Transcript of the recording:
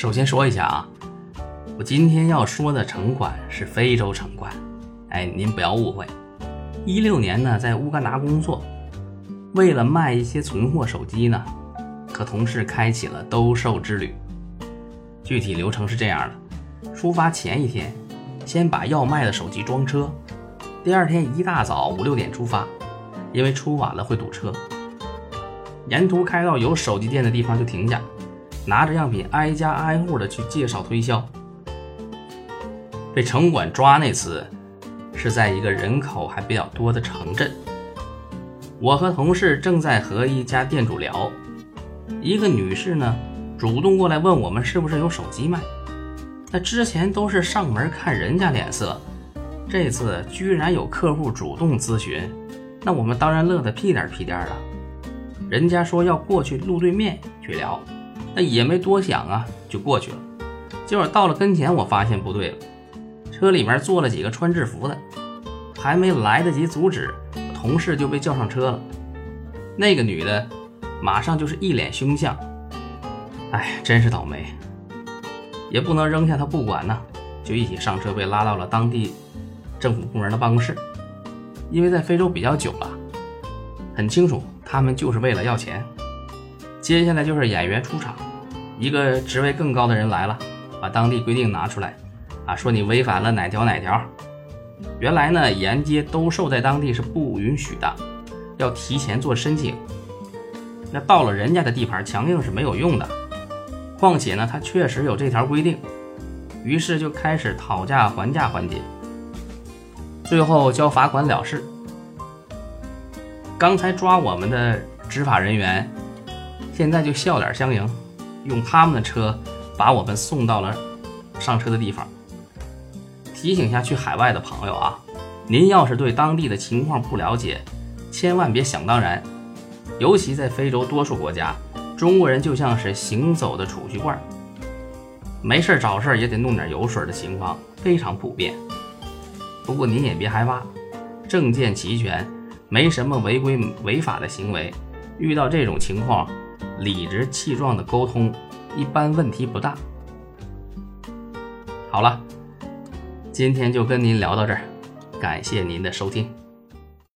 首先说一下啊，我今天要说的城管是非洲城管，哎，您不要误会。一六年呢，在乌干达工作，为了卖一些存货手机呢，和同事开启了兜售之旅。具体流程是这样的：出发前一天，先把要卖的手机装车，第二天一大早五六点出发，因为出晚了会堵车。沿途开到有手机店的地方就停下，拿着样品挨家挨户的去介绍推销。被城管抓那次。是在一个人口还比较多的城镇，我和同事正在和一家店主聊，一个女士呢主动过来问我们是不是有手机卖。那之前都是上门看人家脸色，这次居然有客户主动咨询，那我们当然乐得屁颠屁颠的。人家说要过去路对面去聊，那也没多想啊，就过去了。结果到了跟前，我发现不对了。车里面坐了几个穿制服的，还没来得及阻止，同事就被叫上车了。那个女的马上就是一脸凶相，哎，真是倒霉，也不能扔下她不管呢，就一起上车被拉到了当地政府部门的办公室。因为在非洲比较久了，很清楚他们就是为了要钱。接下来就是演员出场，一个职位更高的人来了，把当地规定拿出来。啊，说你违反了哪条哪条？原来呢，沿街兜售在当地是不允许的，要提前做申请。那到了人家的地盘，强硬是没有用的。况且呢，他确实有这条规定。于是就开始讨价还价环节，最后交罚款了事。刚才抓我们的执法人员，现在就笑脸相迎，用他们的车把我们送到了上车的地方。提醒一下去海外的朋友啊，您要是对当地的情况不了解，千万别想当然。尤其在非洲多数国家，中国人就像是行走的储蓄罐，没事找事也得弄点油水的情况非常普遍。不过您也别害怕，证件齐全，没什么违规违法的行为，遇到这种情况，理直气壮的沟通，一般问题不大。好了。今天就跟您聊到这儿，感谢您的收听。